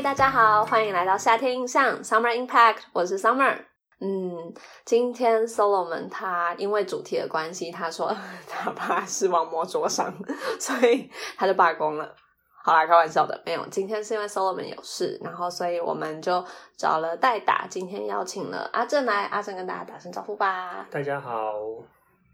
嗨，大家好，欢迎来到夏天印象 Summer Impact，我是 Summer。嗯，今天 Solomon 他因为主题的关系，他说 他怕视网膜灼伤，所以他就罢工了。好啦，开玩笑的，没有。今天是因为 Solomon 有事，然后所以我们就找了代打，今天邀请了阿正来，阿正跟大家打声招呼吧。大家好，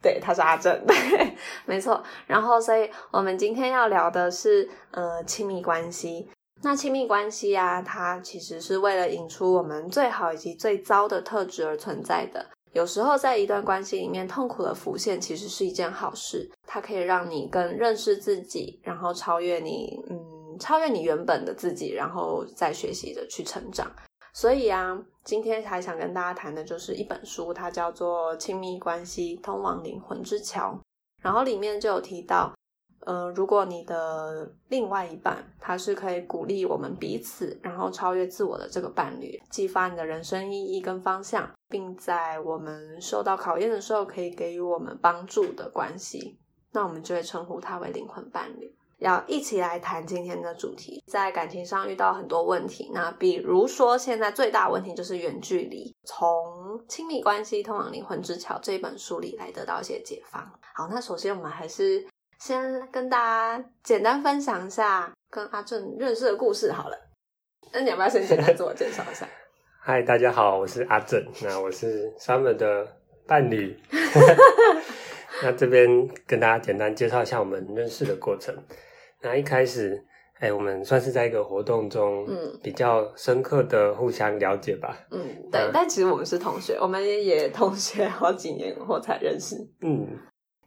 对，他是阿正，对，没错。然后，所以我们今天要聊的是呃亲密关系。那亲密关系啊，它其实是为了引出我们最好以及最糟的特质而存在的。有时候在一段关系里面，痛苦的浮现其实是一件好事，它可以让你更认识自己，然后超越你，嗯，超越你原本的自己，然后再学习着去成长。所以啊，今天还想跟大家谈的就是一本书，它叫做《亲密关系：通往灵魂之桥》，然后里面就有提到。呃，如果你的另外一半他是可以鼓励我们彼此，然后超越自我的这个伴侣，激发你的人生意义跟方向，并在我们受到考验的时候可以给予我们帮助的关系，那我们就会称呼他为灵魂伴侣。要一起来谈今天的主题，在感情上遇到很多问题，那比如说现在最大问题就是远距离，从《亲密关系通往灵魂之桥》这本书里来得到一些解放。好，那首先我们还是。先跟大家简单分享一下跟阿正认识的故事好了。那你要不要先简单自我介绍一下？嗨，大家好，我是阿正，那我是 Summer 的伴侣。那这边跟大家简单介绍一下我们认识的过程。那一开始，哎，我们算是在一个活动中，嗯，比较深刻的互相了解吧。嗯，对。但其实我们是同学，我们也同学好几年后才认识。嗯。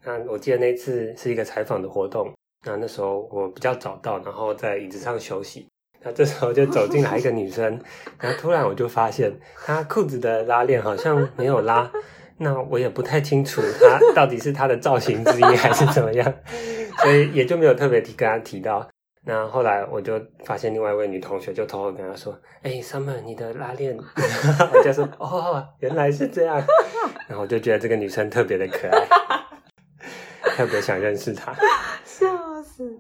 那我记得那次是一个采访的活动，那那时候我比较早到，然后在椅子上休息。那这时候就走进来一个女生，然后突然我就发现她裤子的拉链好像没有拉，那我也不太清楚她到底是她的造型之一还是怎么样，所以也就没有特别提跟她提到。那后来我就发现另外一位女同学就偷偷跟她说：“哎，Summer，你的拉链。”我就说：“哦，原来是这样。”然后我就觉得这个女生特别的可爱。特别想认识他，笑死！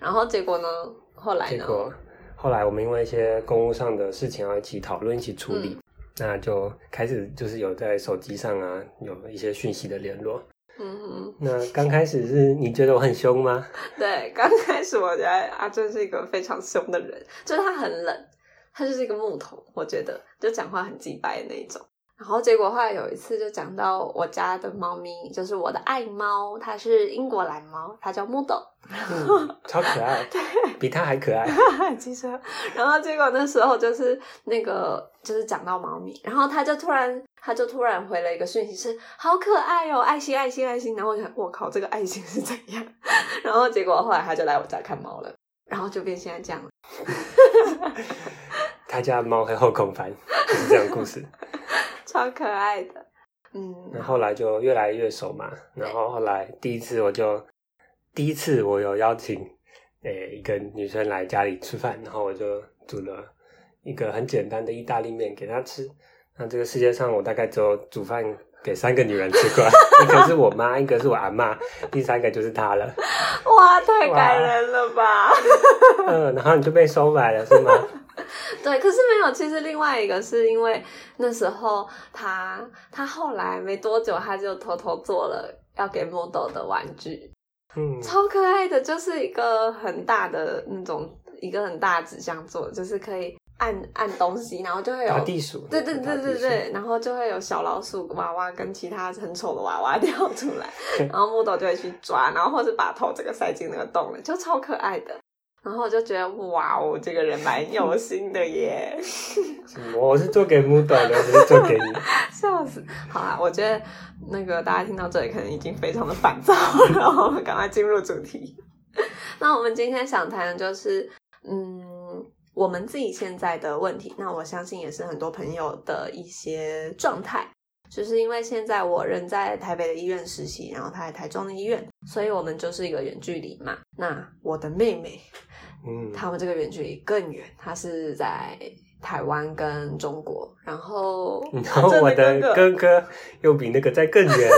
然后结果呢？后来结果后来我们因为一些公务上的事情要一起讨论、一起处理，那就开始就是有在手机上啊有一些讯息的联络。嗯哼。那刚开始是你觉得我很凶吗？对，刚开始我觉得阿珍是一个非常凶的人，就是他很冷，他就是一个木头，我觉得就讲话很直白的那一种。然后结果后来有一次就讲到我家的猫咪，就是我的爱猫，它是英国蓝猫，它叫 model，，超可爱，对，比它还可爱。其实，然后结果那时候就是那个就是讲到猫咪，然后它就突然它就突然回了一个讯息，是好可爱哦，爱心爱心爱心。然后我想，我靠，这个爱心是怎样？然后结果后来他就来我家看猫了，然后就变现在这样了。他家猫很后空翻，就是这样故事。超可爱的，嗯，那后来就越来越熟嘛。然后后来第一次我就第一次我有邀请诶一个女生来家里吃饭，然后我就煮了一个很简单的意大利面给她吃。那这个世界上我大概只有煮饭给三个女人吃过，一个是我妈，一个是我阿妈，第三个就是她了。哇，太感人了吧！嗯，然后你就被收买了是吗？对，可是没有。其实另外一个是因为那时候他他后来没多久，他就偷偷做了要给 model 的玩具，嗯，超可爱的，就是一个很大的那种一个很大纸箱做，就是可以按按东西，然后就会有地鼠，对对对对对，然后就会有小老鼠娃娃跟其他很丑的娃娃掉出来，然后 model 就会去抓，然后或是把头这个塞进那个洞里，就超可爱的。然后我就觉得哇哦，这个人蛮有心的耶！我是做给木头的，不是做给你。笑死！好啦，我觉得那个大家听到这里可能已经非常的烦躁，然后我们赶快进入主题。那我们今天想谈的就是，嗯，我们自己现在的问题。那我相信也是很多朋友的一些状态，就是因为现在我人在台北的医院实习，然后他在台中的医院，所以我们就是一个远距离嘛。那我的妹妹。嗯，他们这个远距离更远，他是在台湾跟中国，然后 然后我的哥哥又比那个在更远，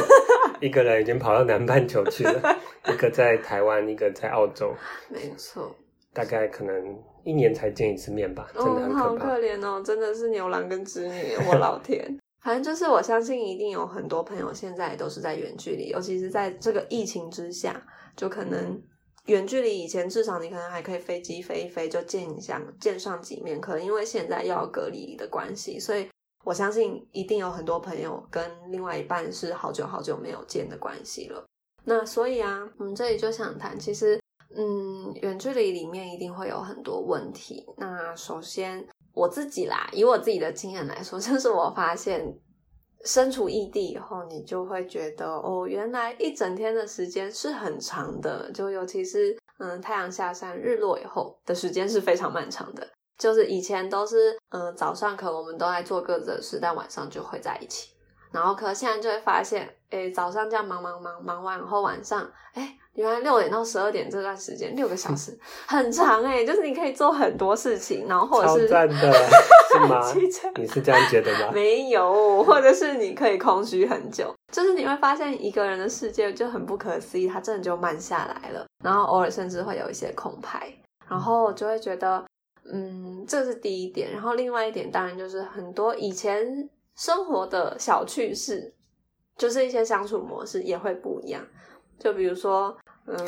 一个人已经跑到南半球去了，一个在台湾，一个在澳洲，没错，大概可能一年才见一次面吧，真的很哦，好。可怜哦，真的是牛郎跟织女，我老天。反正就是我相信一定有很多朋友现在都是在远距离，尤其是在这个疫情之下，就可能远距离以前至少你可能还可以飞机飞一飞就见一下见上几面，可能因为现在要隔离的关系，所以我相信一定有很多朋友跟另外一半是好久好久没有见的关系了。那所以啊，我们这里就想谈，其实嗯，远距离里面一定会有很多问题。那首先我自己啦，以我自己的经验来说，就是我发现身处异地以后，你就会觉得哦，原来一整天的时间是很长的，就尤其是嗯太阳下山、日落以后的时间是非常漫长的。就是以前都是嗯早上可能我们都在做各自的事，但晚上就会在一起。然后，可现在就会发现，哎，早上这样忙忙忙忙完后，晚上，哎，原来六点到十二点这段时间六个小时很长哎，就是你可以做很多事情，然后或者是超赞的，是吗？你是这样觉得吗？没有，或者是你可以空虚很久，就是你会发现一个人的世界就很不可思议，它真的就慢下来了，然后偶尔甚至会有一些空拍，然后就会觉得，嗯，这是第一点，然后另外一点当然就是很多以前生活的小趣事，就是一些相处模式也会不一样，就比如说，嗯，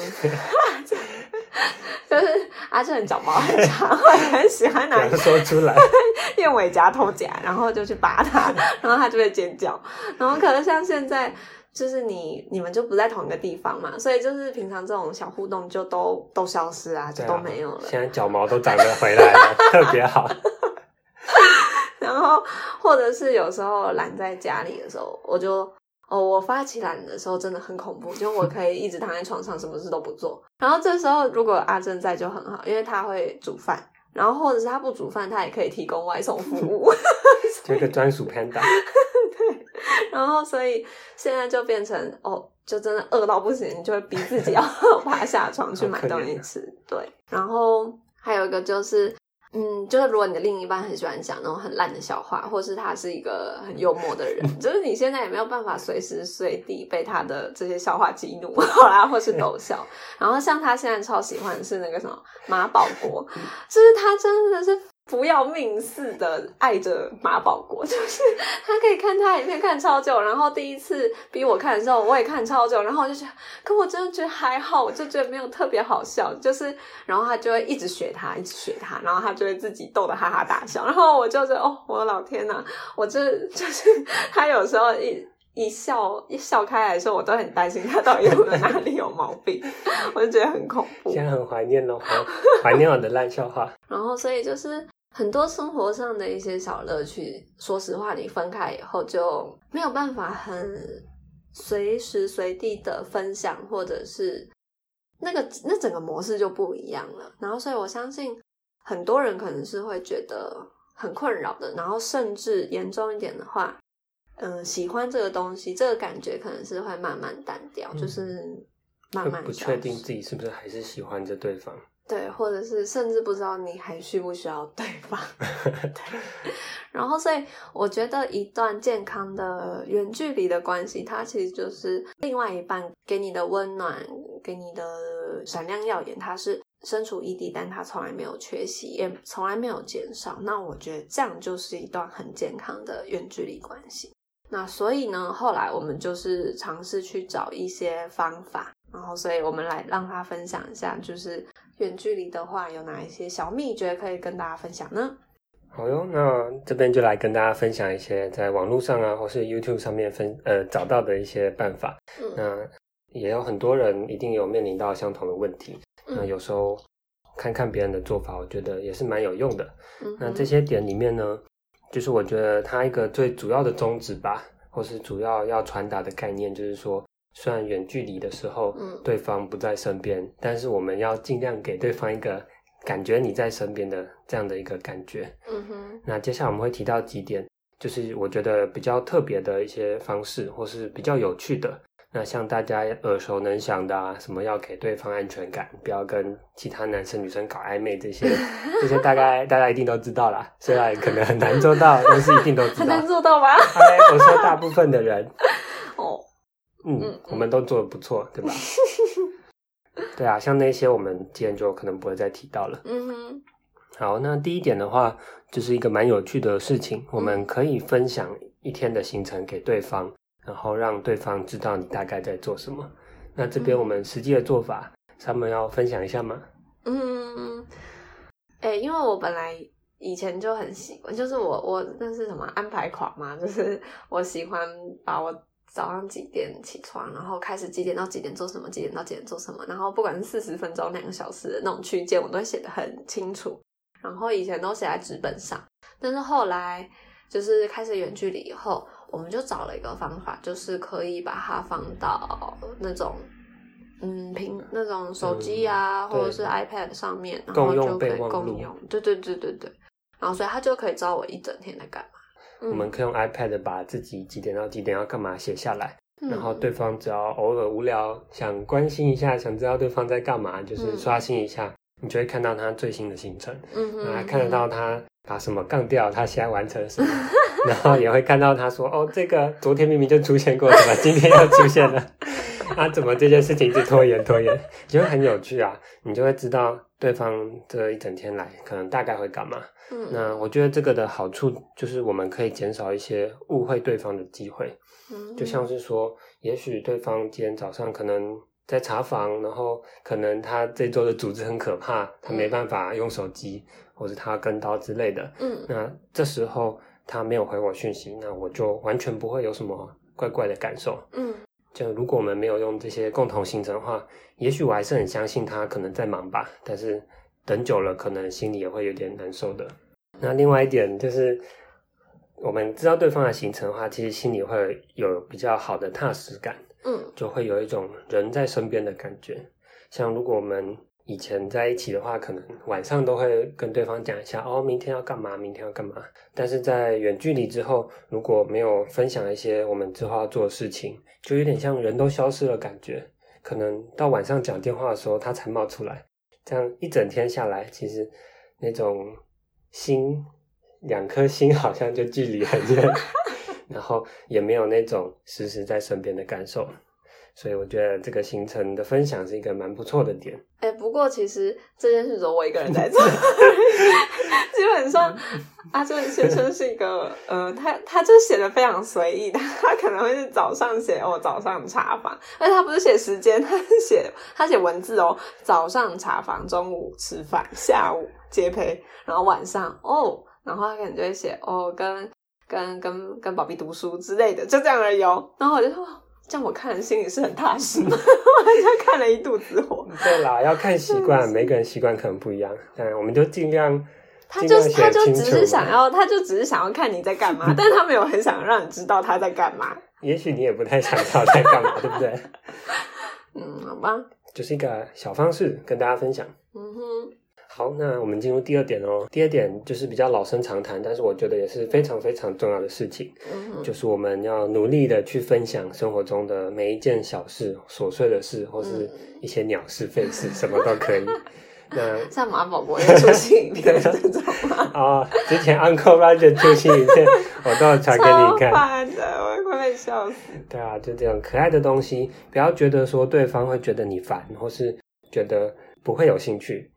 就是阿正脚毛很长，会很喜欢拿说出来，用尾夹偷夹，然后就去拔它，然后它就会尖叫。然后可能像现在，就是你你们就不在同一个地方嘛，所以就是平常这种小互动就都都消失啊，就都没有了。现在脚毛都长得回来了，特别好。然后或者是有时候懒在家里的时候，我就哦，我发起懒的时候真的很恐怖，就我可以一直躺在床上，什么事都不做。然后这时候如果阿珍在就很好，因为他会煮饭，然后或者是他不煮饭，他也可以提供外送服务。就一个专属 panda，对然后所以现在就变成哦，就真的饿到不行，你就会逼自己要 爬下床去买东西吃。对，然后还有一个就是。嗯，就是如果你的另一半很喜欢讲那种很烂的笑话，或是他是一个很幽默的人，就是你现在也没有办法随时随地被他的这些笑话激怒，好啦，或是逗笑。然后像他现在超喜欢的是那个什么马保国，就是他真的是不要命似的爱着马保国，就是他可以看他影片看超久，然后第一次逼我看的时候，我也看超久，然后我就觉得，可我真的觉得还好，我就觉得没有特别好笑，就是然后他就会一直学他，一直学他，然后他就会自己逗得哈哈大笑，然后我就觉得，哦，我的老天呐，我这 就是他有时候一。一笑一笑开来的时候，我都很担心他到底有没有哪里有毛病，我就觉得很恐怖。现在很怀念哦，好怀念我的烂笑话。然后，所以就是很多生活上的一些小乐趣，说实话，你分开以后就没有办法很随时随地的分享，或者是那个那整个模式就不一样了。然后，所以我相信很多人可能是会觉得很困扰的，然后甚至严重一点的话，嗯、喜欢这个东西，这个感觉可能是会慢慢淡掉，嗯就是慢慢不确定自己是不是还是喜欢着对方。对，或者是甚至不知道你还需不需要对方。对，然后所以我觉得一段健康的远距离的关系，它其实就是另外一半给你的温暖，给你的闪亮耀眼，它是身处异地，但它从来没有缺席，也从来没有减少。那我觉得这样就是一段很健康的远距离关系。那所以呢，后来我们就是尝试去找一些方法，然后所以我们来让他分享一下，就是远距离的话有哪一些小秘诀可以跟大家分享呢？好哟，那这边就来跟大家分享一些在网络上啊，或是 YouTube 上面分呃找到的一些办法。嗯那也有很多人一定有面临到相同的问题。那嗯有时候看看别人的做法，我觉得也是蛮有用的。嗯那这些点里面呢，就是我觉得它一个最主要的宗旨吧，或是主要要传达的概念，就是说，虽然远距离的时候，嗯对方不在身边，但是我们要尽量给对方一个感觉你在身边的这样的一个感觉。嗯哼那接下来我们会提到几点，就是我觉得比较特别的一些方式，或是比较有趣的。那像大家耳熟能详的啊，什么要给对方安全感，不要跟其他男生女生搞暧昧这些，这些大概大家一定都知道啦。虽然可能很难做到，但是一定都知道 很道。难做到吗？哎，我说大部分的人，哦，嗯嗯，我们都做的不错，对吧？对啊，像那些我们今天就可能不会再提到了。嗯哼，好，那第一点的话，就是一个蛮有趣的事情，我们可以分享一天的行程给对方，然后让对方知道你大概在做什么。那这边我们实际的做法，他们要分享一下吗？嗯，哎、因为我本来以前就很喜欢，就是我我那是什么安排狂嘛，就是我喜欢把我早上几点起床，然后开始几点到几点做什么，几点到几点做什么，然后不管是四十分钟、两个小时的那种区间，我都会写的很清楚。然后以前都写在纸本上，但是后来就是开始远距离以后，我们就找了一个方法，就是可以把它放到那种。嗯，平那种手机啊，嗯或者是 iPad 上面，然共用后就可以备忘录共用。对对对对对，然后所以他就可以知道我一整天在干嘛。嗯我们可以用 iPad 把自己几点到几点要干嘛写下来，嗯然后对方只要偶尔无聊想关心一下，想知道对方在干嘛，就是嗯刷新一下，你就会看到他最新的行程，嗯哼然后还看得到他把什么杠掉，他现在完成了什么，然后也会看到他说哦，这个昨天明明就出现过，怎 么今天又出现了？啊，怎么这件事情一直拖延拖延？就会很有趣啊，你就会知道对方这一整天来可能大概会干嘛。嗯那我觉得这个的好处就是我们可以减少一些误会对方的机会，嗯就像是说，也许对方今天早上可能在查房，然后可能他这周的组织很可怕，他没办法用手机，或者他跟刀之类的。嗯那这时候他没有回我讯息，那我就完全不会有什么怪怪的感受。嗯就如果我们没有用这些共同行程的话，也许我还是很相信他可能在忙吧，但是等久了，可能心里也会有点难受的。那另外一点就是，我们知道对方的行程的话，其实心里会有比较好的踏实感，嗯就会有一种人在身边的感觉。像如果我们以前在一起的话，可能晚上都会跟对方讲一下哦，明天要干嘛，明天要干嘛。但是在远距离之后，如果没有分享一些我们之后要做的事情，就有点像人都消失了感觉。可能到晚上讲电话的时候，他才冒出来。这样一整天下来，其实那种心两颗心好像就距离很远，然后也没有那种时时在身边的感受。所以我觉得这个行程的分享是一个蛮不错的点。哎、不过其实这件事只有我一个人在做，基本上阿正先生是一个呃，他他就写的非常随意，他他可能会是早上写哦早上查房，而且他不是写时间，他是写他写文字哦，早上查房，中午吃饭，下午接陪，然后晚上哦，然后他可能就会写哦跟跟跟跟宝贝读书之类的，就这样而已哦。然后我就说，哇这样我看了心里是很踏实的？我就看了一肚子火。对啦，要看习惯，每个人习惯可能不一样，但我们就尽量。他就他就只是想要，他就只是想要看你在干嘛，但是他没有很想让你知道他在干嘛。也许你也不太想知道在干嘛，对不对？嗯，好吧，就是一个小方式跟大家分享。嗯哼，好，那我们进入第二点哦。第二点就是比较老生常谈，但是我觉得也是非常非常重要的事情，嗯，就是我们要努力的去分享生活中的每一件小事、琐碎的事，或是一些鸟事、废事，什么都可以。那 像马宝国也出新影片这种吗？哦，之前 Uncle Roger 出新影片，我都要传给超你看。我快被笑死。对啊，就这种可爱的东西，不要觉得说对方会觉得你烦，或是觉得不会有兴趣。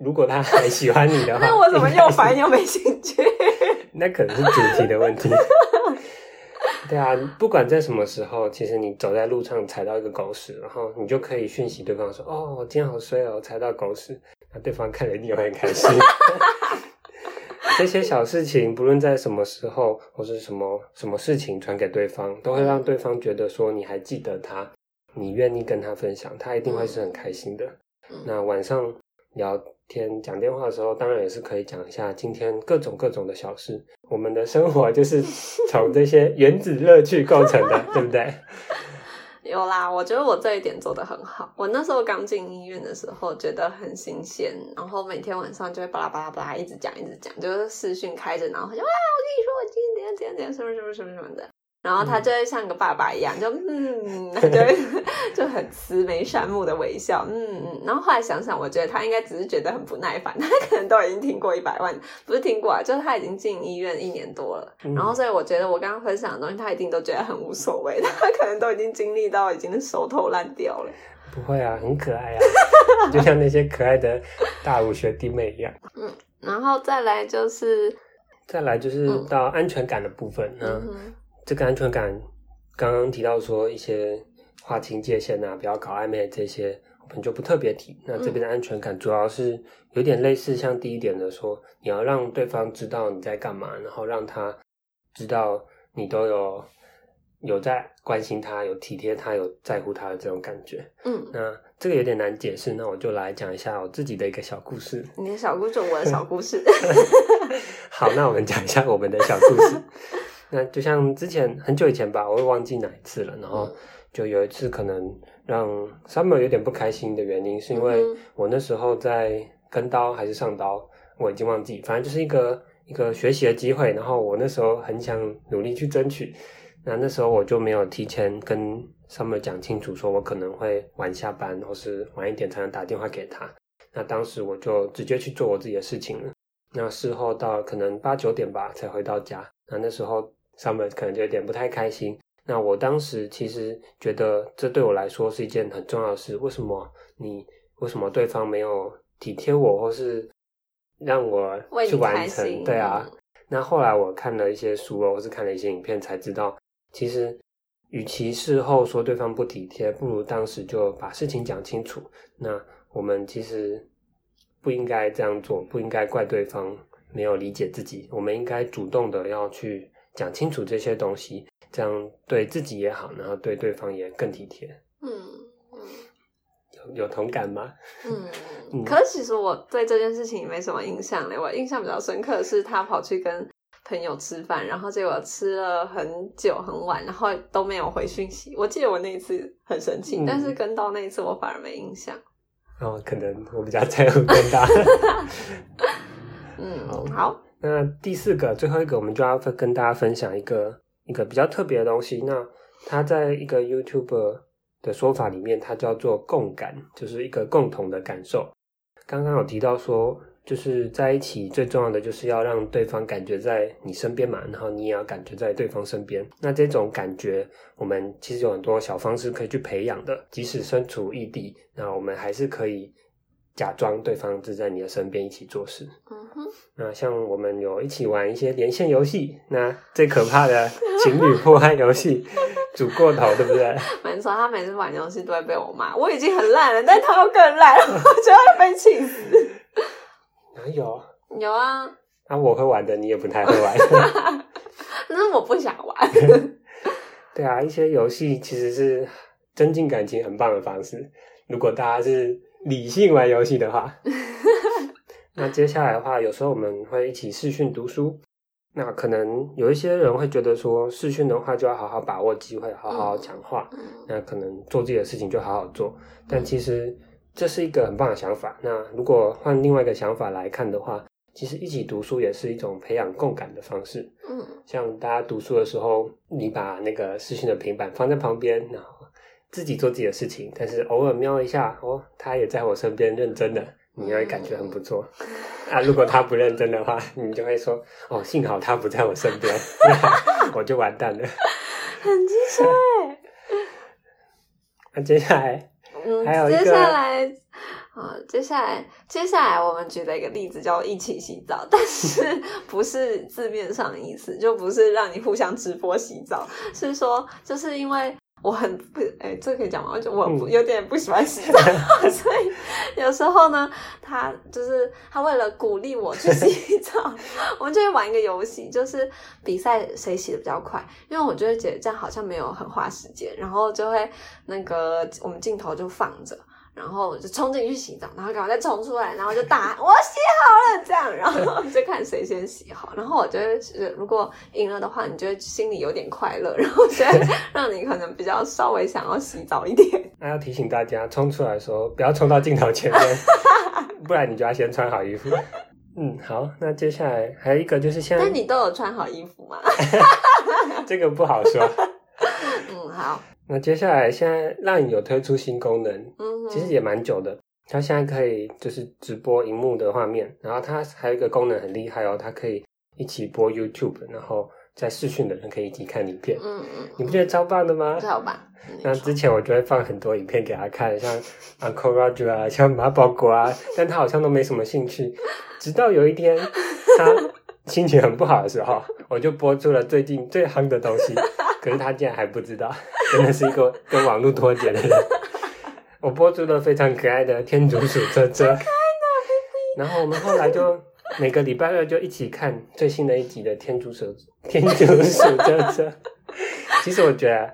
如果他还喜欢你的话，那我怎么又烦又没兴趣？那可能是主题的问题。对啊，不管在什么时候，其实你走在路上踩到一个狗屎，然后你就可以讯息对方说：“哦，我今天好衰哦，我踩到狗屎。”那对方看了一定会很开心。这些小事情，不论在什么时候或是什么什么事情传给对方，都会让对方觉得说你还记得他，你愿意跟他分享，他一定会是很开心的。嗯那晚上聊天、讲电话的时候，当然也是可以讲一下今天各种各种的小事。我们的生活就是 从这些原子乐趣构成的，对不对？有啦，我觉得我这一点做的很好。我那时候刚进医院的时候，觉得很新鲜，然后每天晚上就会巴拉巴拉巴拉一直讲一直讲，就是视讯开着，然后就啊，我跟你说，我今天怎样怎样怎样，什么什么什么什么的。然后他就会像个爸爸一样，就 嗯，他就会就很慈眉善目的微笑，嗯嗯。然后后来想想，我觉得他应该只是觉得很不耐烦，他可能都已经听过一百万，不是听过啊，就是他已经进医院一年多了。嗯然后所以我觉得我刚刚分享的东西，他一定都觉得很无所谓，他可能都已经经历到已经熟透烂掉了。不会啊，很可爱啊，就像那些可爱的大五学弟妹一样。嗯然后再来就是，再来就是嗯到安全感的部分，呢、这个安全感，刚刚提到说一些划清界限啊，不要搞暧昧这些，我们就不特别提。那这边的安全感主要是有点类似像第一点的说，你要让对方知道你在干嘛，然后让他知道你都有有在关心他，有体贴他，有在乎他的这种感觉。嗯，那这个有点难解释，那我就来讲一下我自己的一个小故事。你的小故事，我的小故事，好，那我们讲一下我们的小故事。那就像之前很久以前吧，我会忘记哪一次了。然后就有一次可能让 Summer 有点不开心的原因，是因为我那时候在跟刀还是上刀，我已经忘记，反正就是一个一个学习的机会。然后我那时候很想努力去争取，那那时候我就没有提前跟 Summer 讲清楚，说我可能会晚下班，或是晚一点才能打电话给他。那当时我就直接去做我自己的事情了。那事后到可能八九点吧才回到家，那那时候 Summer 可能就有点不太开心。那我当时其实觉得这对我来说是一件很重要的事。为什么你为什么对方没有体贴我，或是让我去完成？对啊，嗯那后来我看了一些书哦，或是看了一些影片，才知道，其实与其事后说对方不体贴，不如当时就把事情讲清楚。那我们其实不应该这样做，不应该怪对方没有理解自己，我们应该主动的要去讲清楚这些东西，这样对自己也好，然后对对方也更体贴。嗯嗯有有同感吗？嗯嗯可是其实我对这件事情没什么印象嘞，我印象比较深刻的是他跑去跟朋友吃饭，然后结果吃了很久很晚，然后都没有回讯息。我记得我那一次很生气，嗯但是跟到那一次我反而没印象。哦，可能我比较在乎更大。嗯，好好，那第四个，最后一个，我们就要跟大家分享一个一个比较特别的东西。那它在一个 YouTube 的说法里面，它叫做共感，就是一个共同的感受。刚刚有提到说，就是在一起最重要的就是要让对方感觉在你身边嘛，然后你也要感觉在对方身边。那这种感觉，我们其实有很多小方式可以去培养的。即使身处异地，那我们还是可以假装对方就在你的身边一起做事。嗯哼，那像我们有一起玩一些连线游戏，那最可怕的情侣破坏游戏，煮过头，对不对？没错，他每次玩游戏都会被我骂，我已经很烂了，但他又更烂，我就会被气死。哪有？有啊，啊，我会玩的，你也不太会玩。但是我不想玩。对啊，一些游戏其实是增进感情很棒的方式。如果大家是理性玩游戏的话，那接下来的话，有时候我们会一起视讯读书。那可能有一些人会觉得说，视讯的话就要好好把握机会，好好讲话。嗯那可能做自己的事情就好好做。但其实这是一个很棒的想法。那如果换另外一个想法来看的话，其实一起读书也是一种培养共感的方式。嗯像大家读书的时候，你把那个视讯的平板放在旁边，然后自己做自己的事情，但是偶尔瞄一下，哦，他也在我身边认真的，你会感觉很不错。啊，如果他不认真的话，你就会说，哦，幸好他不在我身边，我就完蛋了。很机车哎。那接下来，嗯，还有接下来，啊、接下来，接下来我们举了一个例子，叫一起洗澡，但是不是字面上的意思，就不是让你互相直播洗澡，是说，就是因为我很不，哎，这可以讲吗？我就我有点不喜欢洗澡，所以有时候呢，他就是他为了鼓励我去洗澡，我们就会玩一个游戏，就是比赛谁洗的比较快，因为我就会觉得这样好像没有很花时间，然后就会那个我们镜头就放着。然后我就冲进去洗澡，然后赶快再冲出来，然后就大喊 我洗好了这样，然后 就看谁先洗好。然后我觉得，如果赢了的话，你就会心里有点快乐，然后觉得让你可能比较稍微想要洗澡一点。那要提醒大家，冲出来的时候不要冲到镜头前面，不然你就要先穿好衣服。嗯，好，那接下来还有一个就是现在但你都有穿好衣服吗？这个不好说。嗯，好，那接下来现在 LINE 有推出新功能，嗯，其实也蛮久的。它现在可以就是直播荧幕的画面，然后它还有一个功能很厉害哦，它可以一起播 YouTube，然后在视讯的人可以一起看影片，嗯嗯，你不觉得超棒的吗？超棒。那之前我就会放很多影片给他看，像 Uncle Roger 啊，像马保国啊，但他好像都没什么兴趣。直到有一天，他心情很不好的时候，我就播出了最近最夯的东西，可是他竟然还不知道，真的是一个跟网络脱节的人。我播出了非常可爱的天竺鼠车车，然后我们后来就每个礼拜二就一起看最新的一集的天竺鼠天竺鼠车车。其实我觉得。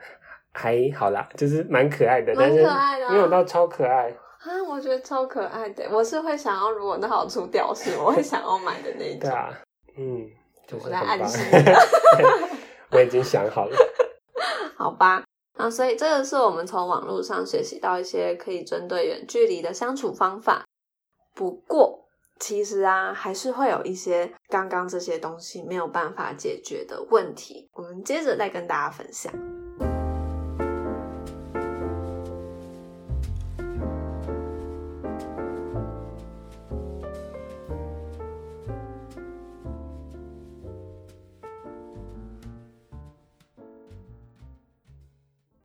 还好啦，就是蛮可爱的，但是没有到超可爱啊！我觉得超可爱的，我是会想要，如果那好出吊饰，我会想要买的那种。对啊，嗯，我在暗示，我已经想好了。好吧，那所以这个是我们从网络上学习到一些可以针对远距离的相处方法。不过，其实啊，还是会有一些刚刚这些东西没有办法解决的问题。我们接着再跟大家分享。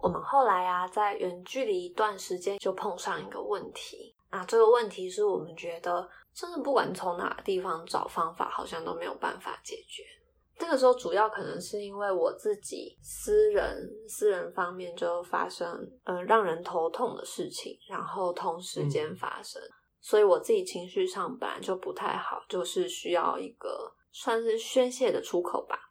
我们后来啊，在远距离一段时间就碰上一个问题啊，这个问题是我们觉得真的不管从哪个地方找方法，好像都没有办法解决。这个时候主要可能是因为我自己私人私人方面就发生呃让人头痛的事情，然后同时间发生，所以我自己情绪上本来就不太好，就是需要一个算是宣泄的出口吧，嗯。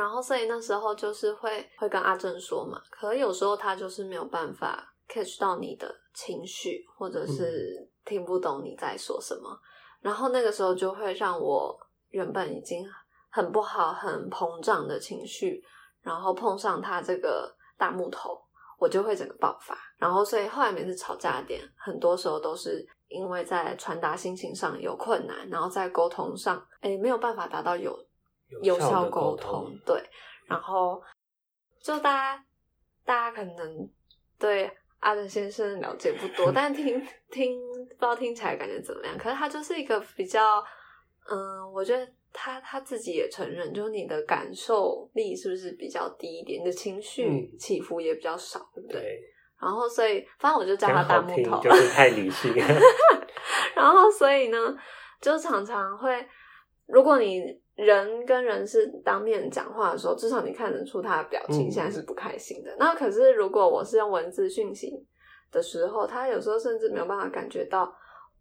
然后，所以那时候就是会会跟阿正说嘛，可有时候他就是没有办法 catch 到你的情绪，或者是听不懂你在说什么。然后那个时候就会让我原本已经很不好、很膨胀的情绪，然后碰上他这个大木头，我就会整个爆发。然后，所以后来每次吵架点，很多时候都是因为在传达心情上有困难，然后在沟通上，哎，没有办法达到有。有效沟通，对，然后就大家大家可能对阿德先生了解不多，但听听不知道听起来感觉怎么样？可是他就是一个比较，嗯，我觉得他他自己也承认，就是你的感受力是不是比较低一点？你的情绪起伏也比较少，对不对？然后所以反正我就叫他大木头，就是太理性。然后所以呢，就常常会，如果你。人跟人是当面讲话的时候，至少你看得出他的表情现在是不开心的。那可是如果我是用文字讯息的时候，他有时候甚至没有办法感觉到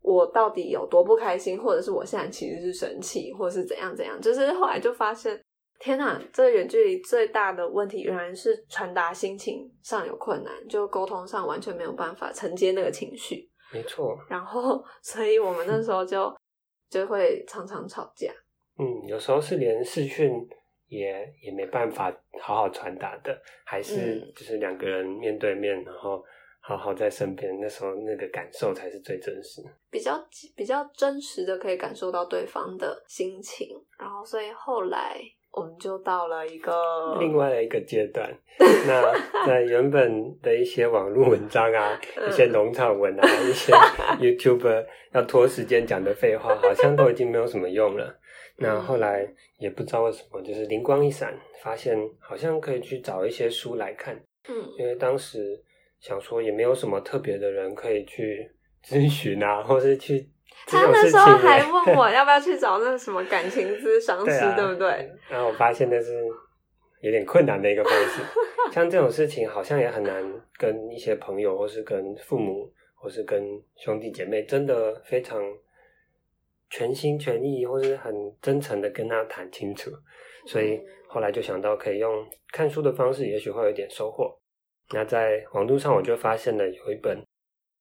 我到底有多不开心，或者是我现在其实是生气，或者是怎样怎样。就是后来就发现，天哪，这个远距离最大的问题原来是传达心情上有困难，就沟通上完全没有办法承接那个情绪。没错。然后，所以我们那时候就就会常常吵架。嗯，有时候是连视讯也也没办法好好传达的，还是就是两个人面对面，然后好好在身边，那时候那个感受才是最真实，比较比较真实的可以感受到对方的心情，然后所以后来我们就到了一个另外的一个阶段。那在原本的一些网络文章啊，一些农场文啊，一些 YouTuber 要拖时间讲的废话，好像都已经没有什么用了。那后来也不知道为什么，就是灵光一闪，发现好像可以去找一些书来看。嗯，因为当时想说也没有什么特别的人可以去 咨询啊，或是去他那时候还问我 要不要去找那什么感情咨商师，对不对？然后我发现那是有点困难的一个方式。像这种事情，好像也很难跟一些朋友，或是跟父母，或是跟兄弟姐妹，真的非常。全心全意，或是很真诚的跟他谈清楚，所以后来就想到可以用看书的方式，也许会有点收获。那在网络上，我就发现了有一本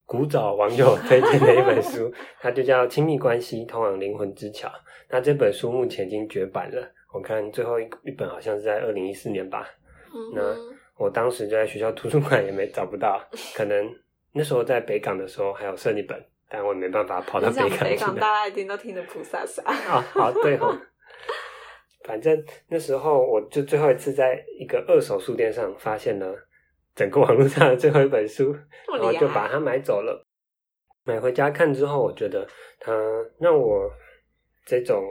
古早网友推荐的一本书，它就叫《亲密关系通往灵魂之桥》。那这本书目前已经绝版了，我看最后一一本好像是在二零一四年吧。那我当时就在学校图书馆也没找不到，可能那时候在北港的时候还有剩一本。但我没办法跑到北港去。北港大家一定都听得菩萨萨。啊，好对哦。反正那时候我就最后一次在一个二手书店上发现了整个网络上的最后一本书，然后就把它买走了。买回家看之后，我觉得它让我这种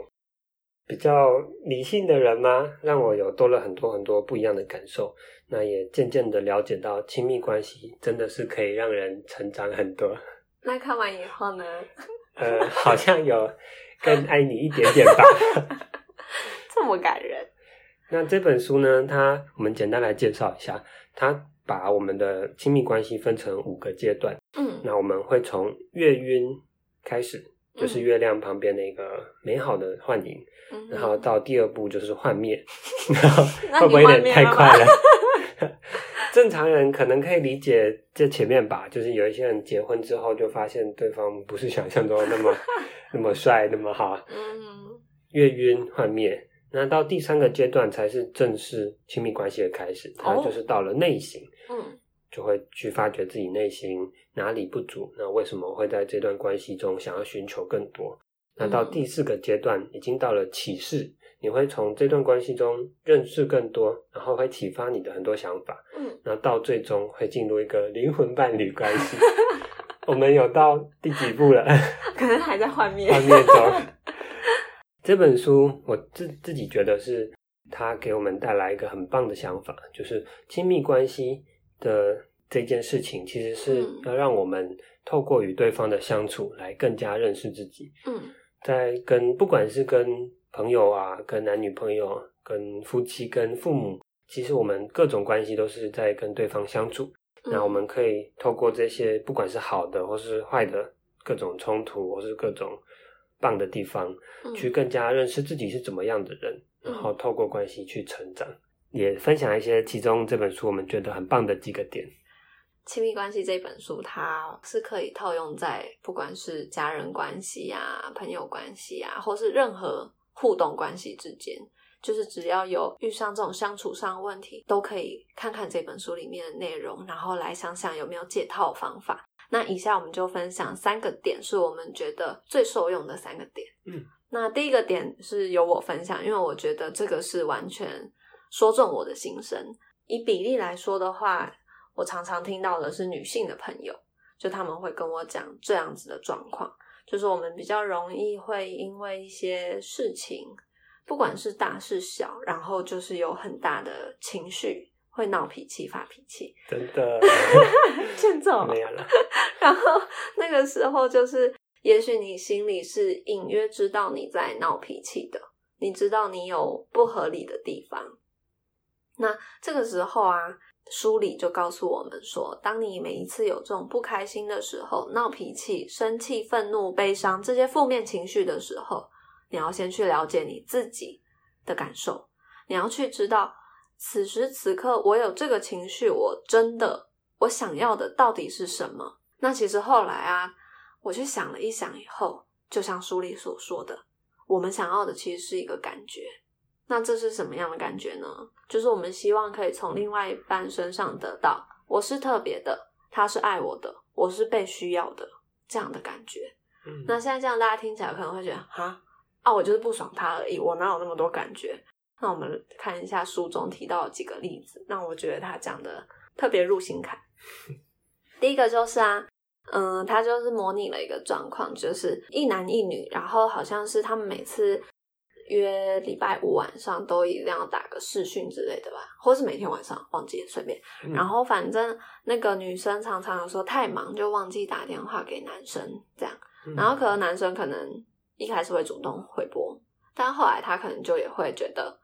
比较理性的人嘛？让我有多了很多很多不一样的感受。那也渐渐的了解到，亲密关系真的是可以让人成长很多。那看完以后呢？呃，好像有更爱你一点点吧。这么感人。那这本书呢？它我们简单来介绍一下，它把我们的亲密关系分成五个阶段。嗯，那我们会从月晕开始，就是月亮旁边的一个美好的幻影，然后到第二步就是幻灭，然后会不会有点太快了？正常人可能可以理解这前面吧，就是有一些人结婚之后就发现对方不是想象中那么 那么帅那么好，嗯，越晕幻灭，那到第三个阶段才是正式亲密关系的开始，它就是到了内省，嗯，就会去发掘自己内心哪里不足，那为什么会在这段关系中想要寻求更多？那到第四个阶段已经到了启示。你会从这段关系中认识更多，然后会启发你的很多想法，嗯，然后到最终会进入一个灵魂伴侣关系。我们有到第几步了？可能还在幻灭。幻灭中。这本书我自自己觉得是它给我们带来一个很棒的想法，就是亲密关系的这件事情，其实是要让我们透过与对方的相处来更加认识自己。嗯，在跟不管是跟朋友啊，跟男女朋友、跟夫妻、跟父母，其实我们各种关系都是在跟对方相处。那我们可以透过这些，不管是好的或是坏的各种冲突，或是各种棒的地方，去更加认识自己是怎么样的人，然后透过关系去成长。也分享一些其中这本书我们觉得很棒的几个点。亲密关系这本书，它是可以套用在不管是家人关系啊、朋友关系啊，或是任何。互动关系之间，就是只要有遇上这种相处上的问题，都可以看看这本书里面的内容，然后来想想有没有解套方法。那以下我们就分享三个点，是我们觉得最受用的三个点。嗯，那第一个点是由我分享，因为我觉得这个是完全说中我的心声。以比例来说的话，我常常听到的是女性的朋友，就他们会跟我讲这样子的状况。就是我们比较容易会因为一些事情，不管是大是小，然后就是有很大的情绪，会闹脾气、发脾气。真的，欠揍没有了。然后那个时候，就是也许你心里是隐约知道你在闹脾气的，你知道你有不合理的地方。那这个时候啊。书里就告诉我们说，当你每一次有这种不开心的时候、闹脾气、生气、愤怒、悲伤这些负面情绪的时候，你要先去了解你自己的感受，你要去知道此时此刻我有这个情绪，我真的我想要的到底是什么？那其实后来啊，我去想了一想以后，就像书里所说的，我们想要的其实是一个感觉。那这是什么样的感觉呢？就是我们希望可以从另外一半身上得到，我是特别的，他是爱我的，我是被需要的这样的感觉。嗯，那现在这样大家听起来可能会觉得，哈啊，我就是不爽他而已，我哪有那么多感觉？那我们看一下书中提到的几个例子，那我觉得他讲的特别入心坎。第一个就是啊，嗯，他就是模拟了一个状况，就是一男一女，然后好像是他们每次。约礼拜五晚上都一定要打个视讯之类的吧，或是每天晚上忘记随便。然后反正那个女生常常有时候太忙就忘记打电话给男生，这样。然后可能男生可能一开始会主动回拨，但后来他可能就也会觉得，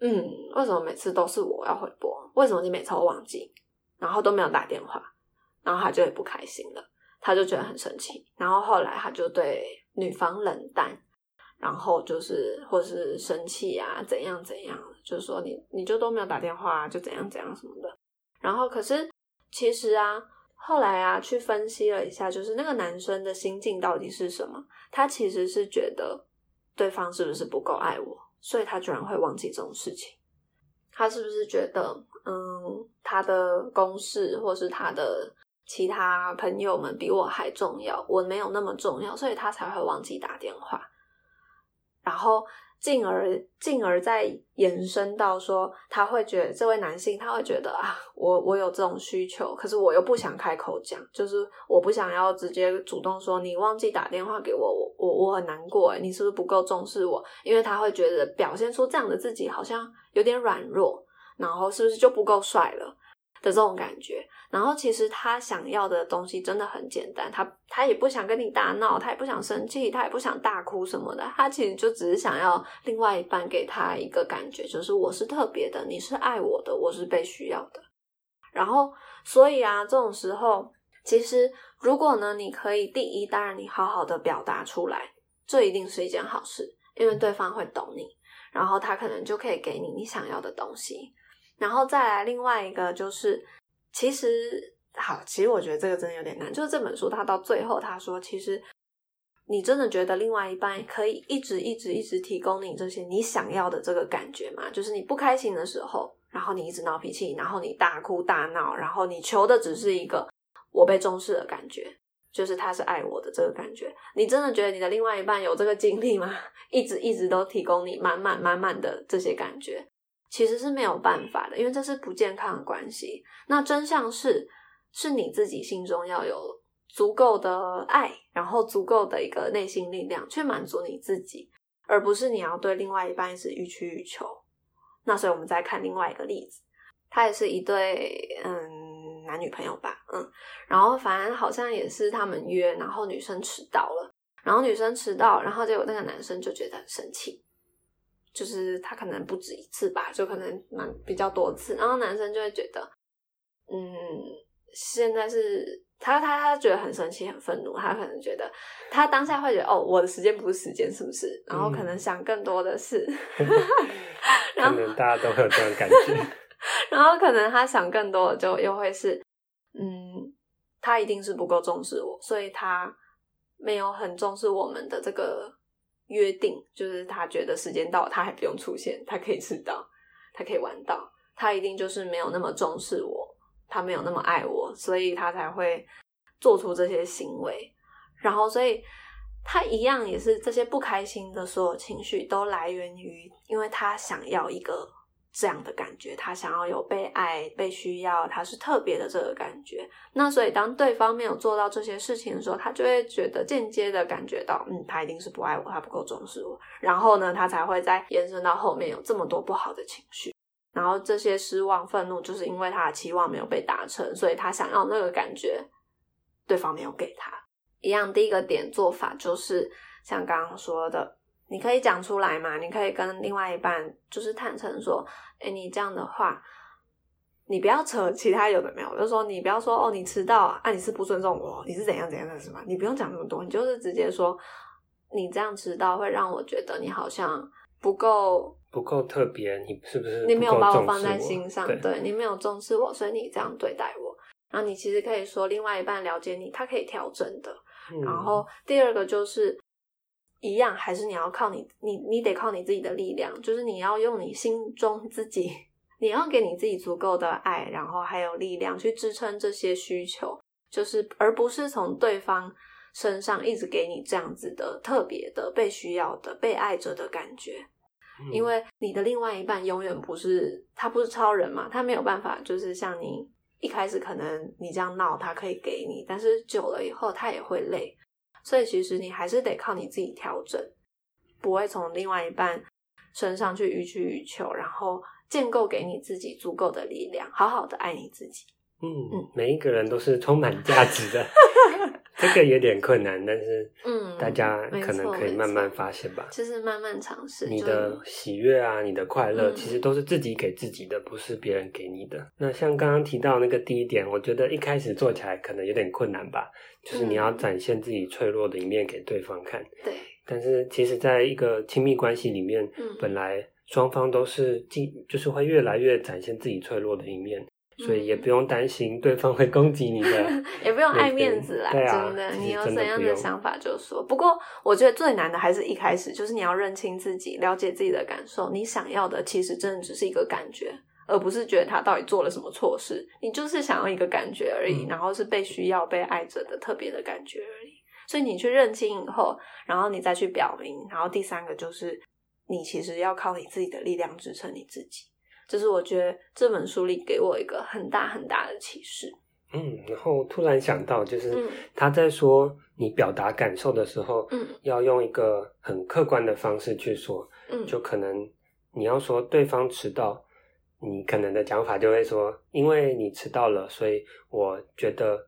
嗯，为什么每次都是我要回拨？为什么你每次都忘记，然后都没有打电话？然后他就也不开心了，他就觉得很生气。然后后来他就对女方冷淡。然后就是，或是生气啊，怎样怎样，就是说你你就都没有打电话，就怎样怎样什么的。然后可是其实啊，后来啊，去分析了一下，就是那个男生的心境到底是什么？他其实是觉得对方是不是不够爱我，所以他居然会忘记这种事情。他是不是觉得，嗯，他的公事或是他的其他朋友们比我还重要，我没有那么重要，所以他才会忘记打电话。然后进而进而再延伸到说，他会觉得这位男性他会觉得啊，我我有这种需求，可是我又不想开口讲，就是我不想要直接主动说你忘记打电话给我，我我我很难过，你是不是不够重视我？因为他会觉得表现出这样的自己好像有点软弱，然后是不是就不够帅了的这种感觉？然后其实他想要的东西真的很简单，他他也不想跟你大闹，他也不想生气，他也不想大哭什么的，他其实就只是想要另外一半给他一个感觉，就是我是特别的，你是爱我的，我是被需要的。然后所以啊，这种时候，其实如果呢，你可以第一，当然你好好的表达出来，这一定是一件好事，因为对方会懂你，然后他可能就可以给你你想要的东西。然后再来另外一个就是。其实好，其实我觉得这个真的有点难。就是这本书，他到最后他说，其实你真的觉得另外一半可以一直一直一直提供你这些你想要的这个感觉吗？就是你不开心的时候，然后你一直闹脾气，然后你大哭大闹，然后你求的只是一个我被重视的感觉，就是他是爱我的这个感觉。你真的觉得你的另外一半有这个精力吗？一直一直都提供你满满满满的这些感觉？其实是没有办法的，因为这是不健康的关系。那真相是，是你自己心中要有足够的爱，然后足够的一个内心力量去满足你自己，而不是你要对另外一半是予取予求。那所以我们再看另外一个例子，他也是一对嗯男女朋友吧，嗯，然后反正好像也是他们约，然后女生迟到了，然后女生迟到，然后结果那个男生就觉得很生气。就是他可能不止一次吧，就可能蛮比较多次，然后男生就会觉得，嗯，现在是他他他觉得很生气很愤怒，他可能觉得他当下会觉得哦，我的时间不是时间，是不是？然后可能想更多的是，可能大家都会有这种感觉，然后可能他想更多的就又会是，嗯，他一定是不够重视我，所以他没有很重视我们的这个。约定就是他觉得时间到，他还不用出现，他可以迟到，他可以晚到，他一定就是没有那么重视我，他没有那么爱我，所以他才会做出这些行为。然后，所以他一样也是这些不开心的所有情绪都来源于，因为他想要一个。这样的感觉，他想要有被爱、被需要，他是特别的这个感觉。那所以，当对方没有做到这些事情的时候，他就会觉得间接的感觉到，嗯，他一定是不爱我，他不够重视我。然后呢，他才会再延伸到后面有这么多不好的情绪。然后这些失望、愤怒，就是因为他的期望没有被达成，所以他想要那个感觉，对方没有给他。一样，第一个点做法就是像刚刚说的。你可以讲出来嘛？你可以跟另外一半就是坦诚说：“哎，你这样的话，你不要扯其他有的没有，就是说你不要说哦，你迟到啊，你是不尊重我，你是怎样怎样的，是吗？你不用讲那么多，你就是直接说你这样迟到会让我觉得你好像不够不够特别，你是不是你没有把我放在心上？对你没有重视我，所以你这样对待我。然后你其实可以说另外一半了解你，他可以调整的。然后第二个就是。一样，还是你要靠你，你你得靠你自己的力量，就是你要用你心中自己，你要给你自己足够的爱，然后还有力量去支撑这些需求，就是而不是从对方身上一直给你这样子的特别的被需要的被爱着的感觉，因为你的另外一半永远不是他不是超人嘛，他没有办法就是像你一开始可能你这样闹，他可以给你，但是久了以后他也会累。所以其实你还是得靠你自己调整，不会从另外一半身上去予取予求，然后建构给你自己足够的力量，好好的爱你自己。嗯嗯，每一个人都是充满价值的。这个有点困难，但是嗯，大家可能可以慢慢发现吧。就是慢慢尝试。你的喜悦啊，你的快乐，其实都是自己给自己的，不是别人给你的。那像刚刚提到那个第一点，我觉得一开始做起来可能有点困难吧，就是你要展现自己脆弱的一面给对方看。对。但是其实，在一个亲密关系里面，嗯本来双方都是进，就是会越来越展现自己脆弱的一面。所以也不用担心对方会攻击你的，也不用爱面子啦，真的，你有怎样的想法就说。不过我觉得最难的还是一开始，就是你要认清自己，了解自己的感受。你想要的其实真的只是一个感觉，而不是觉得他到底做了什么错事。你就是想要一个感觉而已，然后是被需要、被爱着的特别的感觉而已。所以你去认清以后，然后你再去表明。然后第三个就是。你其实要靠你自己的力量支撑你自己。这是我觉得这本书里给我一个很大很大的启示。嗯，然后突然想到，就是嗯他在说你表达感受的时候，嗯要用一个很客观的方式去说，嗯，就可能你要说对方迟到，你可能的讲法就会说，因为你迟到了，所以我觉得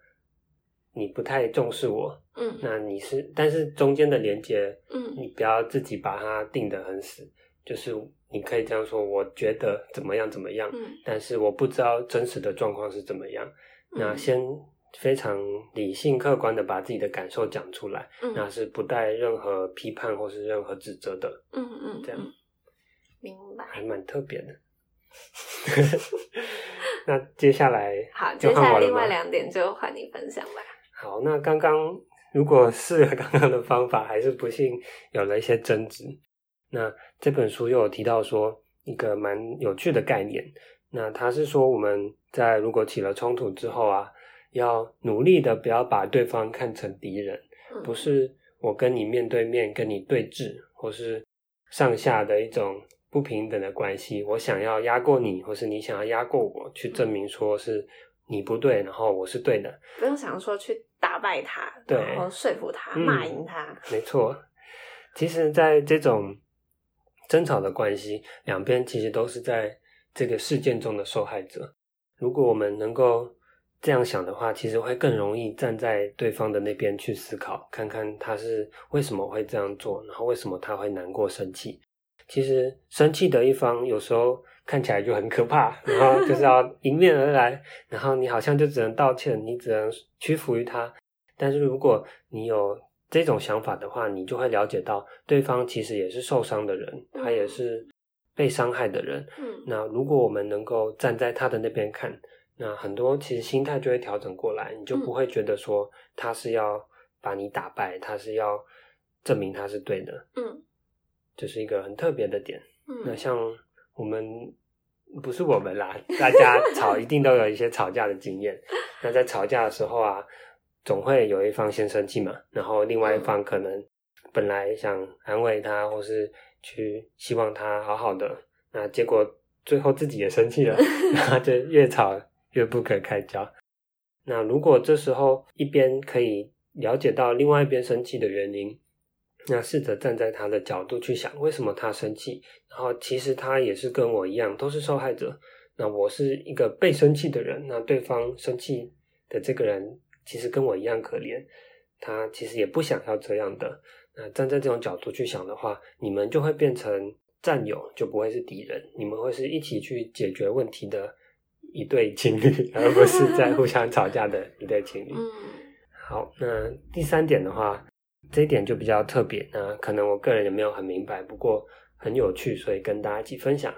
你不太重视我。嗯那你是，但是中间的连接，嗯你不要自己把它定得很死，就是你可以这样说，我觉得怎么样怎么样，嗯但是我不知道真实的状况是怎么样。那嗯先非常理性客观的把自己的感受讲出来，嗯那是不带任何批判或是任何指责的，嗯嗯，这样嗯明白。还蛮特别的。那接下来好，接下来另外两点就换你分享吧。好，那刚刚如果试了 刚刚的方法，还是不幸有了一些争执，那这本书又有提到说一个蛮有趣的概念，那他是说我们在如果起了冲突之后啊，要努力的不要把对方看成敌人，嗯不是我跟你面对面跟你对峙，或是上下的一种不平等的关系，我想要压过你，或是你想要压过我，去证明说是你不对，然后我是对的。不用想说去打败他，对然后说服他，嗯骂赢他。没错，其实，在这种争吵的关系，两边其实都是在这个事件中的受害者。如果我们能够这样想的话，其实会更容易站在对方的那边去思考，看看他是为什么会这样做，然后为什么他会难过、生气。其实生气的一方有时候看起来就很可怕，然后就是要迎面而来，然后你好像就只能道歉，你只能屈服于他。但是如果你有这种想法的话，你就会了解到对方其实也是受伤的人，他也是被伤害的人。嗯那如果我们能够站在他的那边看，那很多其实心态就会调整过来，你就不会觉得说他是要把你打败，他是要证明他是对的，嗯这是一个很特别的点。那嗯像我们不是我们啦，大家 吵一定都有一些吵架的经验。那在吵架的时候啊，总会有一方先生气嘛，然后另外一方可能本来想安慰他，或是去希望他好好的，那结果最后自己也生气了，然后就越吵越不可开交。那如果这时候一边可以了解到另外一边生气的原因，那试着站在他的角度去想，为什么他生气？然后其实他也是跟我一样，都是受害者。那我是一个被生气的人，那对方生气的这个人其实跟我一样可怜，他其实也不想要这样的。那站在这种角度去想的话，你们就会变成战友，就不会是敌人，你们会是一起去解决问题的一对情侣，而不是在互相吵架的一对情侣。嗯好，那第三点的话，这一点就比较特别，那可能我个人也没有很明白，不过很有趣，所以跟大家一起分享。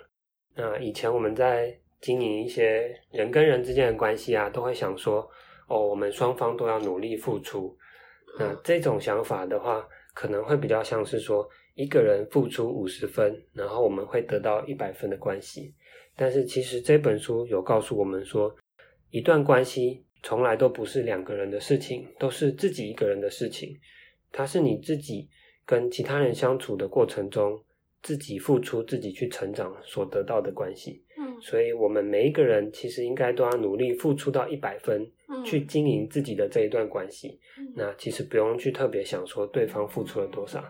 那以前我们在经营一些人跟人之间的关系啊，都会想说，哦，我们双方都要努力付出。那这种想法的话，可能会比较像是说，一个人付出五十分，然后我们会得到一百分的关系。但是其实这本书有告诉我们说，一段关系从来都不是两个人的事情，都是自己一个人的事情。它是你自己跟其他人相处的过程中，自己付出、自己去成长所得到的关系。嗯所以，我们每一个人其实应该都要努力付出到一百分，嗯去经营自己的这一段关系。嗯那其实不用去特别想说对方付出了多少，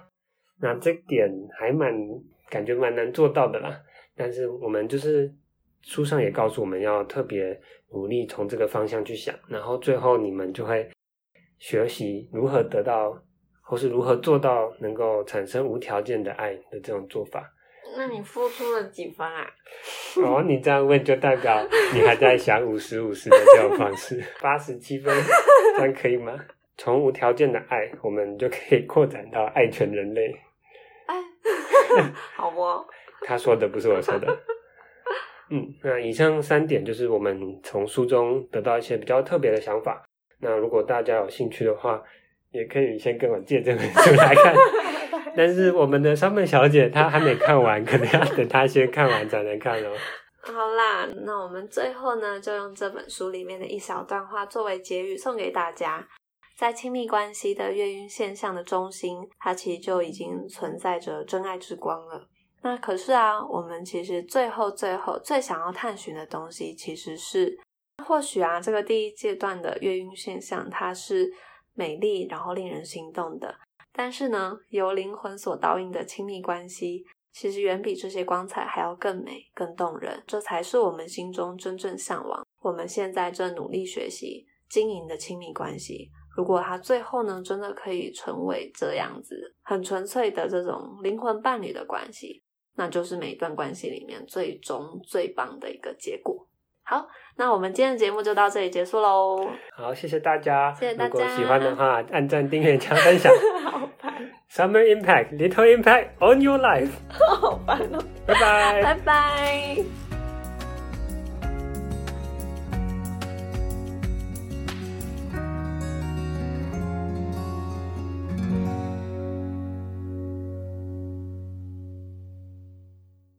那这点还蛮感觉蛮难做到的啦。但是我们就是书上也告诉我们要特别努力从这个方向去想，然后最后你们就会学习如何得到，或是如何做到能够产生无条件的爱的这种做法。那你付出了几分啊？哦，你这样问就代表你还在想五十五十的这种方式，八十七分，这样可以吗？从无条件的爱，我们就可以扩展到爱全人类。哎，好不？他说的不是我说的。嗯，那以上三点就是我们从书中得到一些比较特别的想法。那如果大家有兴趣的话，也可以先跟我借这本书来看。但是我们的山本小姐她还没看完，可能要等她先看完才能看哦。好啦，那我们最后呢，就用这本书里面的一小段话作为结语送给大家。在亲密关系的月晕现象的中心，它其实就已经存在着真爱之光了。那可是啊，我们其实最后最后最想要探寻的东西，其实是或许啊，这个第一阶段的月晕现象，它是美丽然后令人心动的。但是呢，由灵魂所导引的亲密关系，其实远比这些光彩还要更美、更动人。这才是我们心中真正向往、我们现在正努力学习经营的亲密关系。如果它最后呢，真的可以成为这样子很纯粹的这种灵魂伴侣的关系，那就是每一段关系里面最终最棒的一个结果。好，那我们今天的节目就到这里结束喽。好，谢谢大家。谢谢大家如果喜欢的话，按赞、订阅、加分享。好烦，Summer impact, little impact on your life。好烦哦，拜拜。拜拜。